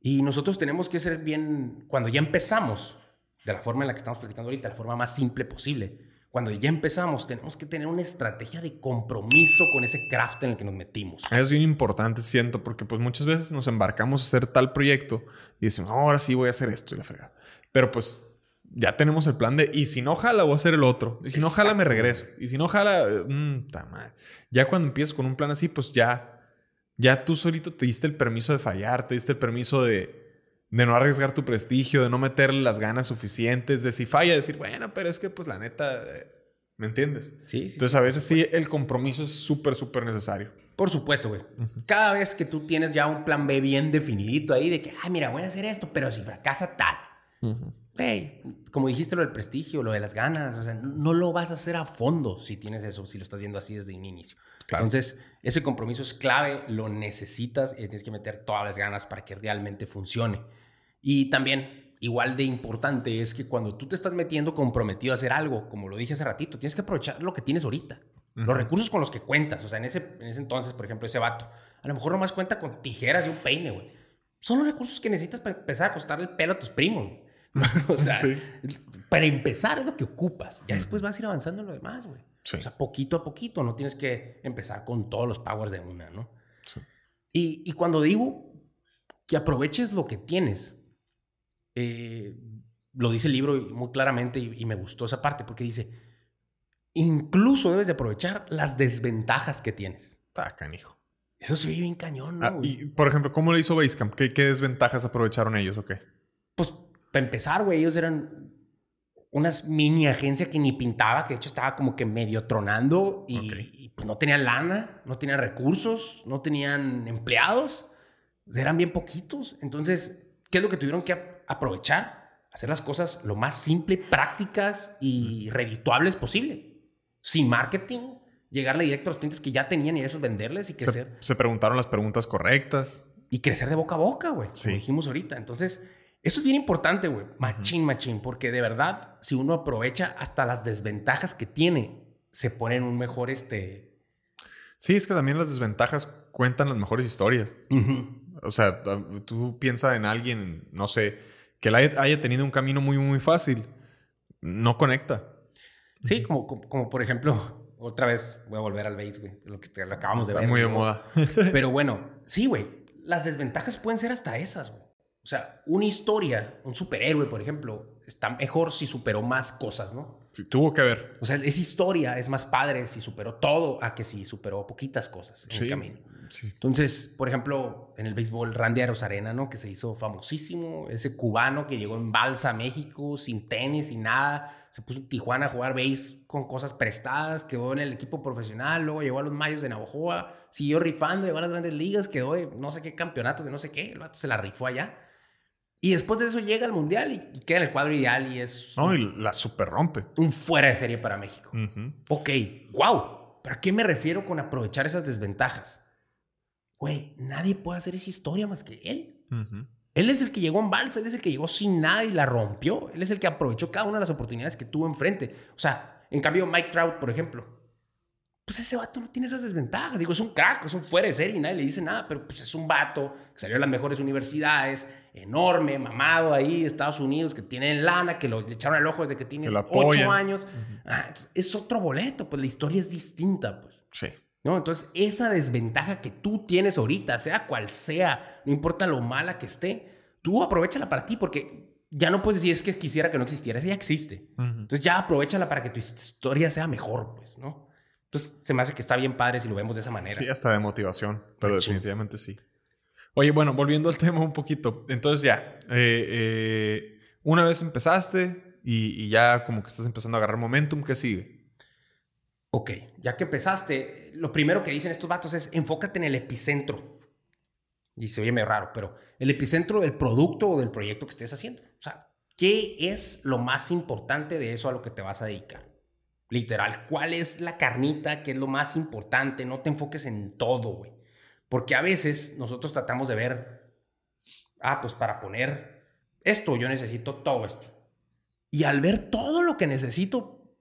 Y nosotros tenemos que ser bien, cuando ya empezamos, de la forma en la que estamos platicando ahorita, la forma más simple posible, cuando ya empezamos, tenemos que tener una estrategia de compromiso con ese craft en el que nos metimos. Es bien importante, siento, porque pues muchas veces nos embarcamos a hacer tal proyecto y decimos, ahora sí voy a hacer esto y la fregada. Pero pues ya tenemos el plan de, y si no jala, voy a hacer el otro. Y si no jala, me regreso. Y si no jala, mmm, Ya cuando empiezas con un plan así, pues ya, ya tú solito te diste el permiso de fallar, te diste el permiso de, de no arriesgar tu prestigio, de no meterle las ganas suficientes, de si falla, decir, bueno, pero es que pues la neta, eh, ¿me entiendes? Sí, sí. Entonces a veces sí, el compromiso es súper, súper necesario. Por supuesto, güey. Cada vez que tú tienes ya un plan B bien definidito ahí de que, ah, mira, voy a hacer esto, pero si fracasa tal. Hey, como dijiste lo del prestigio, lo de las ganas, o sea, no lo vas a hacer a fondo si tienes eso, si lo estás viendo así desde un inicio. Entonces, ese compromiso es clave, lo necesitas y tienes que meter todas las ganas para que realmente funcione. Y también, igual de importante, es que cuando tú te estás metiendo comprometido a hacer algo, como lo dije hace ratito, tienes que aprovechar lo que tienes ahorita. Los recursos con los que cuentas. O sea, en ese, en ese entonces, por ejemplo, ese vato, a lo mejor nomás cuenta con tijeras y un peine, güey. Son los recursos que necesitas para empezar a costarle el pelo a tus primos. o sea, para empezar es lo que ocupas. Ya después vas a ir avanzando en lo demás, güey. O sea, poquito a poquito. No tienes que empezar con todos los powers de una, ¿no? Y, y cuando digo que aproveches lo que tienes, eh, lo dice el libro muy claramente y, me gustó esa parte porque dice, incluso debes de aprovechar las desventajas que tienes. Ah, canijo. Eso se ve bien cañón, ¿no? Ah, y, por ejemplo, ¿cómo le hizo Basecamp? ¿Qué, ¿Qué, desventajas aprovecharon ellos o qué? Pues, para empezar, güey, ellos eran unas mini agencia que ni pintaba, que de hecho estaba como que medio tronando y, pues no tenían lana, no tenían recursos, no tenían empleados, eran bien poquitos. Entonces, ¿qué es lo que tuvieron que aprovechar, hacer las cosas lo más simple, prácticas y redituables posible. Sin marketing, llegarle directo a los clientes que ya tenían y esos venderles y crecer. Se, preguntaron las preguntas correctas. Y crecer de boca a boca, güey. Como dijimos ahorita. Entonces, eso es bien importante, güey. Machín, machín. Porque de verdad, si uno aprovecha hasta las desventajas que tiene, se pone en un mejor este. Sí, es que también las desventajas cuentan las mejores historias. O sea, tú piensas en alguien, no sé, que haya, tenido un camino muy, muy fácil. No conecta. Sí, como, como, por ejemplo, Otra vez voy a volver al base, güey. Lo que te- lo acabamos de Está ver. muy de ¿no? moda. Pero bueno, sí, güey. Las desventajas pueden ser hasta esas, güey. O sea, una historia, un superhéroe, por ejemplo, está mejor si superó más cosas, ¿no? Sí, tuvo que ver. O sea, esa historia es más padre si superó todo a que si superó poquitas cosas en el camino. Sí. Entonces, por ejemplo, en el béisbol, Randy Arozarena, ¿no? Que se hizo famosísimo. Ese cubano que llegó en balsa a México sin tenis, sin nada. Se puso en Tijuana a jugar béis con cosas prestadas. Quedó en el equipo profesional. Luego llegó a los Mayos de Navajoa. Siguió rifando, llegó a las grandes ligas. Quedó de no sé qué campeonatos, de no sé qué. El vato se la rifó allá. Y después de eso llega al Mundial y, y queda en el cuadro ideal y es No, y la super rompe. un fuera de serie para México. Ujú. Ok, wow. ¿Pero a qué me refiero con aprovechar esas desventajas? Güey, nadie puede hacer esa historia más que él. Él es el que llegó en balsa, él es el que llegó sin nada y la rompió. Él es el que aprovechó cada una de las oportunidades que tuvo enfrente. O sea, en cambio, Mike Trout, por ejemplo, pues ese vato no tiene esas desventajas. Digo, es un crack, es un fuera de serie y nadie le dice nada, pero pues es un vato que salió de las mejores universidades, enorme, mamado ahí, Estados Unidos, que tiene lana, que lo le echaron el ojo desde que ocho apoyan. años. Ah, es- otro boleto, pues la historia es distinta, pues. Sí. ¿No? Entonces, esa desventaja que tú tienes ahorita, sea cual sea, no importa lo mala que esté, tú aprovechala para ti, porque ya no puedes decir es que quisiera que no existiera, esa ya existe. Ujú. Entonces, ya aprovechala para que tu historia sea mejor, pues, ¿no? Entonces, se me hace que está bien padre si lo vemos de esa manera. Sí, hasta de motivación, pero definitivamente sí. Oye, bueno, volviendo al tema un poquito. Entonces ya, eh, eh, una vez empezaste y, y ya como que estás empezando a agarrar momentum, ¿qué sigue? Ok, ya que empezaste, lo primero que dicen estos vatos es enfócate en el epicentro. Y se oye medio raro, pero el epicentro del producto o del proyecto que estés haciendo. O sea, ¿qué es lo más importante de eso a lo que te vas a dedicar? Literal, ¿cuál es la carnita? ¿Qué es lo más importante? No te enfoques en todo, güey. Porque a veces nosotros tratamos de ver, ah, pues para poner esto yo necesito todo esto. Y al ver todo lo que necesito,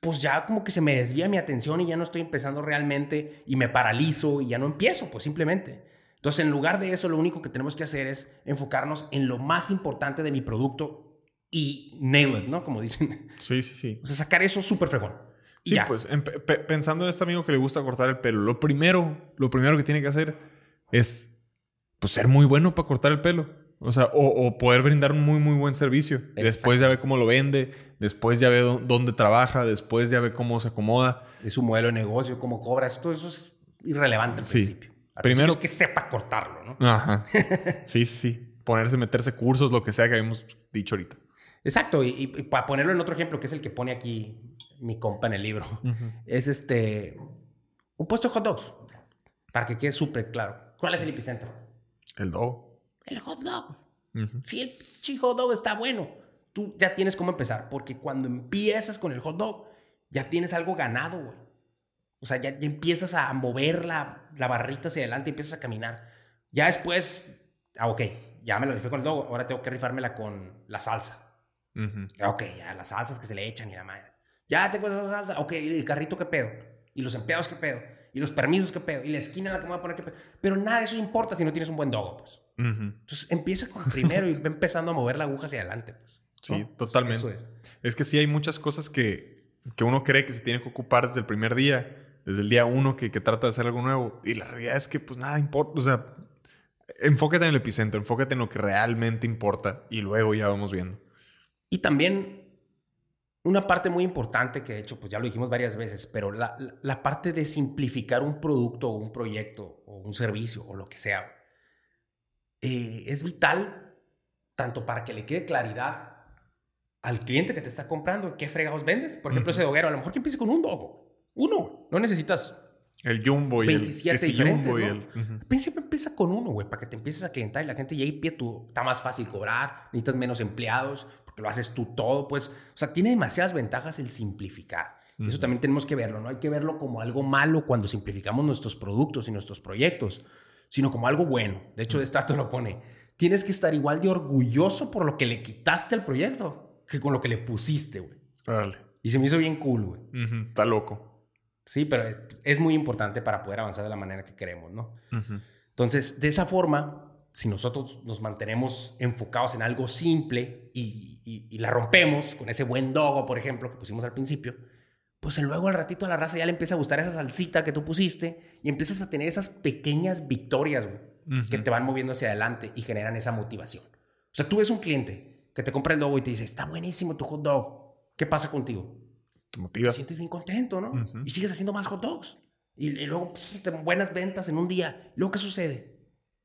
pues ya como que se me desvía mi atención y ya no estoy empezando realmente y me paralizo y ya no empiezo, pues simplemente. Entonces, en lugar de eso, lo único que tenemos que hacer es enfocarnos en lo más importante de mi producto y nail it, ¿no? Como dicen. Sí, sí, sí. O sea, sacar eso súper fregón. Sí, ya. pues en- pe- pensando en este amigo que le gusta cortar el pelo, lo primero, lo primero que tiene que hacer es pues ser muy bueno para cortar el pelo. O sea, o, o poder brindar un muy, muy buen servicio. Después ya ve cómo lo vende, después ya ve dó- dónde trabaja, después ya ve cómo se acomoda. Es su modelo de negocio, cómo cobras, todo eso es irrelevante al Sí. principio. Al Primero- principio es que sepa cortarlo, ¿no? Ajá. Sí, sí, sí. Ponerse, meterse cursos, lo que sea que habíamos dicho ahorita. Exacto, y, y- y para ponerlo en otro ejemplo, que es el que pone aquí mi compa en el libro, es este, un puesto de hot dogs, para que quede súper claro. ¿Cuál es el epicentro? El dogo. El hot dog. Si el pinche hot dog está bueno, tú ya tienes cómo empezar, porque cuando empiezas con el hot dog, ya tienes algo ganado, güey. O sea, ya, ya empiezas a mover la, la barrita hacia adelante y empiezas a caminar. Ya después, ah, ok, ya me la rifé con el dog, ahora tengo que rifármela con la salsa. Ujú. Ah, Ok, ya las salsas que se le echan y la madre. Ya tengo esa salsa. Ok, ¿y el carrito qué pedo. Y los empleados qué pedo. Y los permisos qué pedo. Y la esquina en la que me voy a poner qué pedo. Pero nada de eso importa si no tienes un buen dogo, pues. Entonces empieza con primero y va empezando a mover la aguja hacia adelante, pues. Sí, ¿no? totalmente. Eso es. Es que sí hay muchas cosas que, que uno cree que se tiene que ocupar desde el primer día, desde el día uno que, que trata de hacer algo nuevo. Y la realidad es que pues nada importa. O sea, enfócate en el epicentro, enfócate en lo que realmente importa y luego ya vamos viendo. Y también una parte muy importante que de hecho, pues ya lo dijimos varias veces, pero la, la- parte de simplificar un producto o un proyecto o un servicio o lo que sea, eh, es vital tanto para que le quede claridad al cliente que te está comprando qué fregados vendes. Por ejemplo, Ujú. ese doguero, a lo mejor que empiece con un dogo. Uno. No necesitas El jumbo y 27 el jumbo y ¿no? Ujú. Al principio empieza con uno, güey, para que te empieces a clientar y la gente ya ahí pie tú, está más fácil cobrar, necesitas menos empleados, porque lo haces tú todo, pues, o sea, tiene demasiadas ventajas el simplificar. Y Eso también tenemos que verlo, no hay que verlo como algo malo cuando simplificamos nuestros productos y nuestros proyectos, sino como algo bueno. De hecho, de Strato lo pone, tienes que estar igual de orgulloso por lo que le quitaste al proyecto que con lo que le pusiste, güey. Órale. Y se me hizo bien cool, güey. Está loco. Sí, pero es, es muy importante para poder avanzar de la manera que queremos, ¿no? Entonces, de esa forma, si nosotros nos mantenemos enfocados en algo simple y, y- y la rompemos con ese buen dogo, por ejemplo, que pusimos al principio, pues luego al ratito a la raza ya le empieza a gustar esa salsita que tú pusiste y empiezas a tener esas pequeñas victorias, güey, que te van moviendo hacia adelante y generan esa motivación. O sea, tú ves un cliente que te compra el dogo y te dice, está buenísimo tu hot dog. ¿Qué pasa contigo? Te motivas. Te sientes bien contento, ¿no? Y sigues haciendo más hot dogs. Y, luego, buenas ventas en un día. Luego, ¿qué sucede?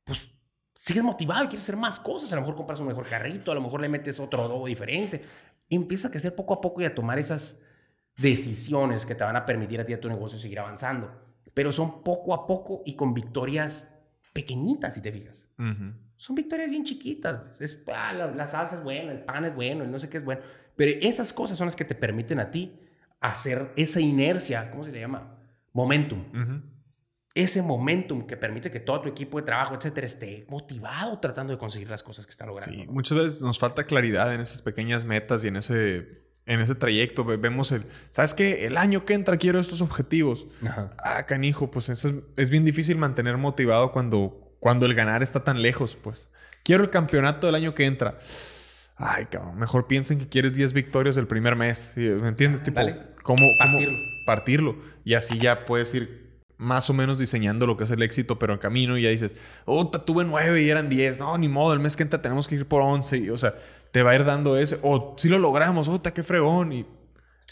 Pues sigues motivado y quieres hacer más cosas. A lo mejor compras un mejor carrito, a lo mejor le metes otro dogo diferente. Y empiezas a crecer poco a poco y a tomar esas decisiones que te van a permitir a ti a tu negocio seguir avanzando. Pero son poco a poco y con victorias pequeñitas, si te fijas. Son victorias bien chiquitas. Es, ah, la, salsa es buena, el pan es bueno, el no sé qué es bueno. Pero esas cosas son las que te permiten a ti hacer esa inercia, ¿cómo se le llama? Momentum. Ese momentum que permite que todo tu equipo de trabajo, etcétera, esté motivado tratando de conseguir las cosas que están logrando. Sí, muchas veces nos falta claridad en esas pequeñas metas y en ese en ese trayecto vemos el, ¿sabes qué? El año que entra quiero estos objetivos. Ah, canijo, pues es, es, bien difícil mantener motivado cuando, cuando el ganar está tan lejos, pues. Quiero el campeonato del año que entra. Ay, cabrón, mejor piensen que quieres 10 victorias el primer mes. ¿Me entiendes? tipo, ¿cómo, partirlo. partirlo. Y así ya puedes ir más o menos diseñando lo que es el éxito, pero en camino y ya dices, oh, tuve 9 y eran 10. No, ni modo, el mes que entra tenemos que ir por 11. Y, o sea, te va a ir dando ese, o si lo logramos, ¡Ota, qué fregón! Y,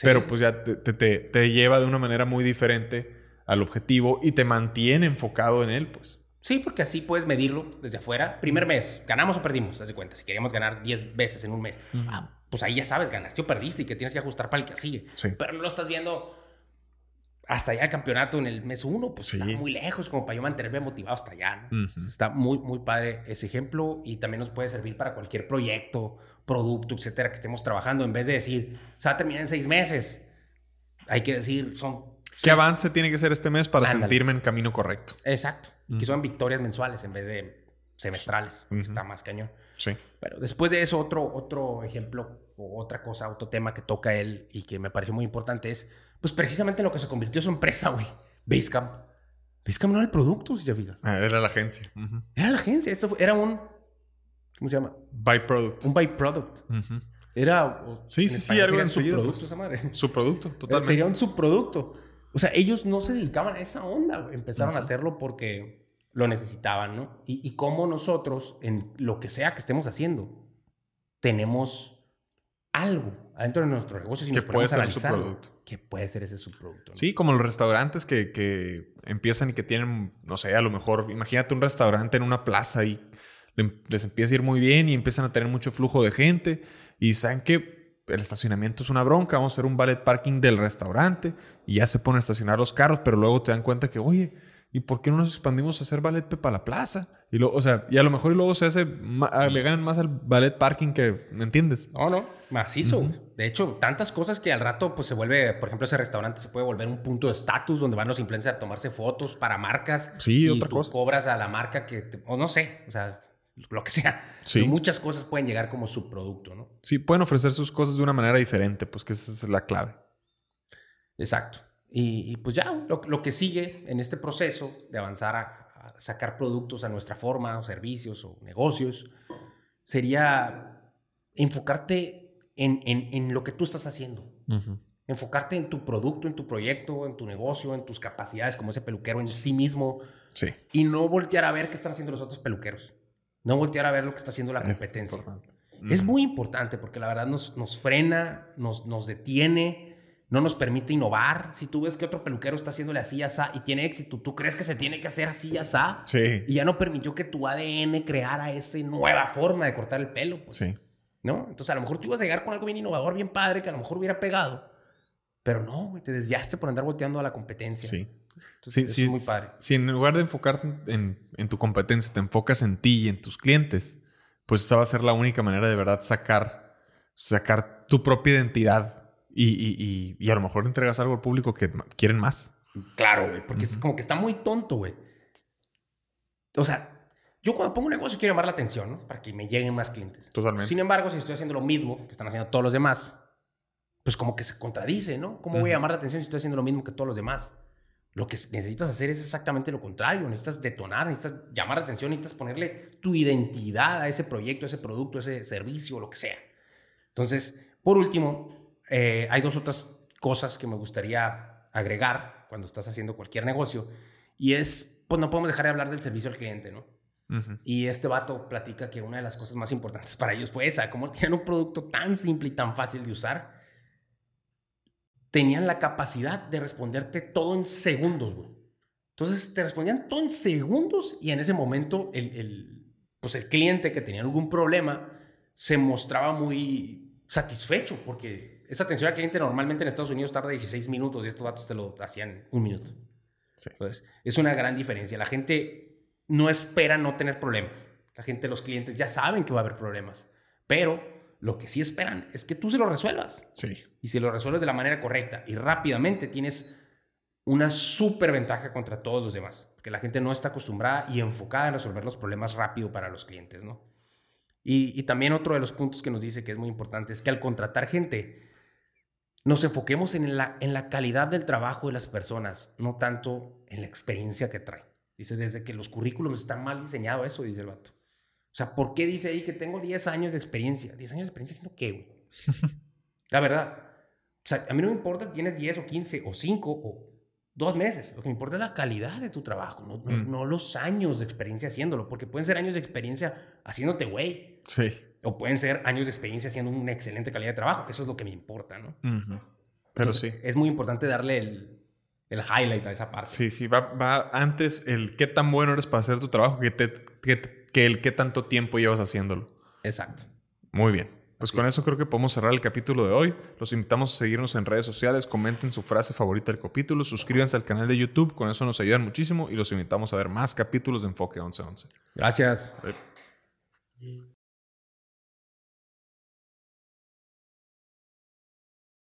pero pues ya te, te, te, lleva de una manera muy diferente al objetivo y te mantiene enfocado en él, pues. Sí, porque así puedes medirlo desde afuera. Primer mes, ganamos o perdimos, haz de cuenta. Si queríamos ganar 10 veces en un mes, ah, pues ahí ya sabes, ganaste o perdiste y que tienes que ajustar para el que sigue. Pero no lo estás viendo hasta allá el campeonato en el mes uno, pues está muy lejos como para yo mantenerme motivado hasta allá. Está muy, muy padre ese ejemplo y también nos puede servir para cualquier proyecto, producto, etcétera, que estemos trabajando. En vez de decir, se va a terminar en seis meses, hay que decir, son. ¿Qué avance tiene que ser este mes para sentirme en camino correcto? Exacto. Y que son victorias mensuales en vez de semestrales, está más cañón. Sí. Pero después de eso, otro, otro ejemplo o otra cosa, otro tema que toca él y que me pareció muy importante es pues precisamente en lo que se convirtió su empresa, güey. Basecamp. Basecamp no era el producto, si ya fijas. Ah, era la agencia. Era la agencia. Esto era un. ¿Cómo se llama? Byproduct. Un byproduct. Era. Sí, sí, sí, algo en subproducto. Pues, esa madre. Subproducto, totalmente. Sería un subproducto. O sea, ellos no se dedicaban a esa onda, güey. Empezaron a hacerlo porque lo necesitaban, ¿no? Y, y cómo nosotros, en lo que sea que estemos haciendo, tenemos algo adentro de nuestro negocio si que puede ser analizar, subproducto. Que puede ser ese subproducto. Sí, como los restaurantes que, que, empiezan y que tienen, no sé, a lo mejor, imagínate un restaurante en una plaza y les empieza a ir muy bien y empiezan a tener mucho flujo de gente y saben que el estacionamiento es una bronca, vamos a hacer un ballet parking del restaurante y ya se ponen a estacionar los carros, pero luego te dan cuenta que, oye, ¿y por qué no nos expandimos a hacer ballet para la plaza? Y luego, o sea, y a lo mejor y luego se hace, le ganan más al ballet parking que, ¿me entiendes? No, no, macizo. De hecho, tantas cosas que al rato pues se vuelve, por ejemplo, ese restaurante se puede volver un punto de estatus donde van los influencers a tomarse fotos para marcas. Sí, y otra tú cosa. cobras a la marca que, o no sé, o sea, lo que sea. Sí. muchas cosas pueden llegar como subproducto, ¿no? Sí, pueden ofrecer sus cosas de una manera diferente, pues que esa es la clave. Exacto. Y, pues ya, lo, que sigue en este proceso de avanzar a, sacar productos a nuestra forma, o servicios, o negocios, sería enfocarte en, en, lo que tú estás haciendo. Enfocarte en tu producto, en tu proyecto, en tu negocio, en tus capacidades como ese peluquero en sí mismo. Sí. Y no voltear a ver qué están haciendo los otros peluqueros. No voltear a ver lo que está haciendo la competencia. Es, muy importante porque la verdad nos, nos frena, nos, nos detiene no nos permite innovar. Si tú ves que otro peluquero está haciéndole así, así y tiene éxito, tú crees que se tiene que hacer así, así. Sí. Y ya no permitió que tu ADN creara esa nueva forma de cortar el pelo. Pues, sí. ¿No? Entonces a lo mejor tú ibas a llegar con algo bien innovador, bien padre, que a lo mejor hubiera pegado. Pero no, güey, te desviaste por andar volteando a la competencia. Sí. Entonces, sí, es muy padre. Si en lugar de enfocarte en, en, tu competencia, te enfocas en ti y en tus clientes, pues esa va a ser la única manera de verdad sacar, sacar tu propia identidad y, y, a lo mejor entregas algo al público que quieren más. Claro, güey, porque es como que está muy tonto, güey. O sea, yo cuando pongo un negocio quiero llamar la atención, ¿no? Para que me lleguen más clientes. Totalmente. Sin embargo, si estoy haciendo lo mismo que están haciendo todos los demás, pues como que se contradice, ¿no? ¿Cómo voy a llamar la atención si estoy haciendo lo mismo que todos los demás? Lo que necesitas hacer es exactamente lo contrario. Necesitas detonar, necesitas llamar la atención, necesitas ponerle tu identidad a ese proyecto, a ese producto, a ese servicio, lo que sea. Entonces, por último, eh, hay dos otras cosas que me gustaría agregar cuando estás haciendo cualquier negocio. Y es, pues no podemos dejar de hablar del servicio al cliente, ¿no? Y este vato platica que una de las cosas más importantes para ellos fue esa, como tenían un producto tan simple y tan fácil de usar, tenían la capacidad de responderte todo en segundos, güey. Entonces te respondían todo en segundos y en ese momento el, el, pues el cliente que tenía algún problema se mostraba muy satisfecho porque esa atención al cliente normalmente en Estados Unidos tarda 16 minutos y estos datos te lo hacían un minuto. Entonces, es una gran diferencia. La gente no espera no tener problemas. La gente, los clientes ya saben que va a haber problemas, pero lo que sí esperan es que tú se lo resuelvas. Sí. Y si lo resuelves de la manera correcta y rápidamente, tienes una súper ventaja contra todos los demás, porque la gente no está acostumbrada y enfocada en resolver los problemas rápido para los clientes, ¿no? Y, también otro de los puntos que nos dice que es muy importante es que al contratar gente, nos enfoquemos en la, en la calidad del trabajo de las personas, no tanto en la experiencia que traen. Dice, desde que los currículums están mal diseñados, eso dice el vato. O sea, ¿por qué dice ahí que tengo 10 años de experiencia? ¿10 años de experiencia haciendo qué, güey? la verdad. O sea, a mí no me importa si tienes 10 o 15 o 5 o dos meses. Lo que me importa es la calidad de tu trabajo, no, no, mm. los años de experiencia haciéndolo, porque pueden ser años de experiencia haciéndote güey. Sí. O pueden ser años de experiencia haciendo una excelente calidad de trabajo, que eso es lo que me importa, ¿no? Pero sí. Es muy importante darle el, el, highlight a esa parte. Sí, sí, va, va, antes el qué tan bueno eres para hacer tu trabajo que, te, que, que el qué tanto tiempo llevas haciéndolo. Exacto. Muy bien. Pues con eso creo que podemos cerrar el capítulo de hoy. Los invitamos a seguirnos en redes sociales, comenten su frase favorita del capítulo, suscríbanse al canal de YouTube, con eso nos ayudan muchísimo y los invitamos a ver más capítulos de Enfoque 1111. Gracias.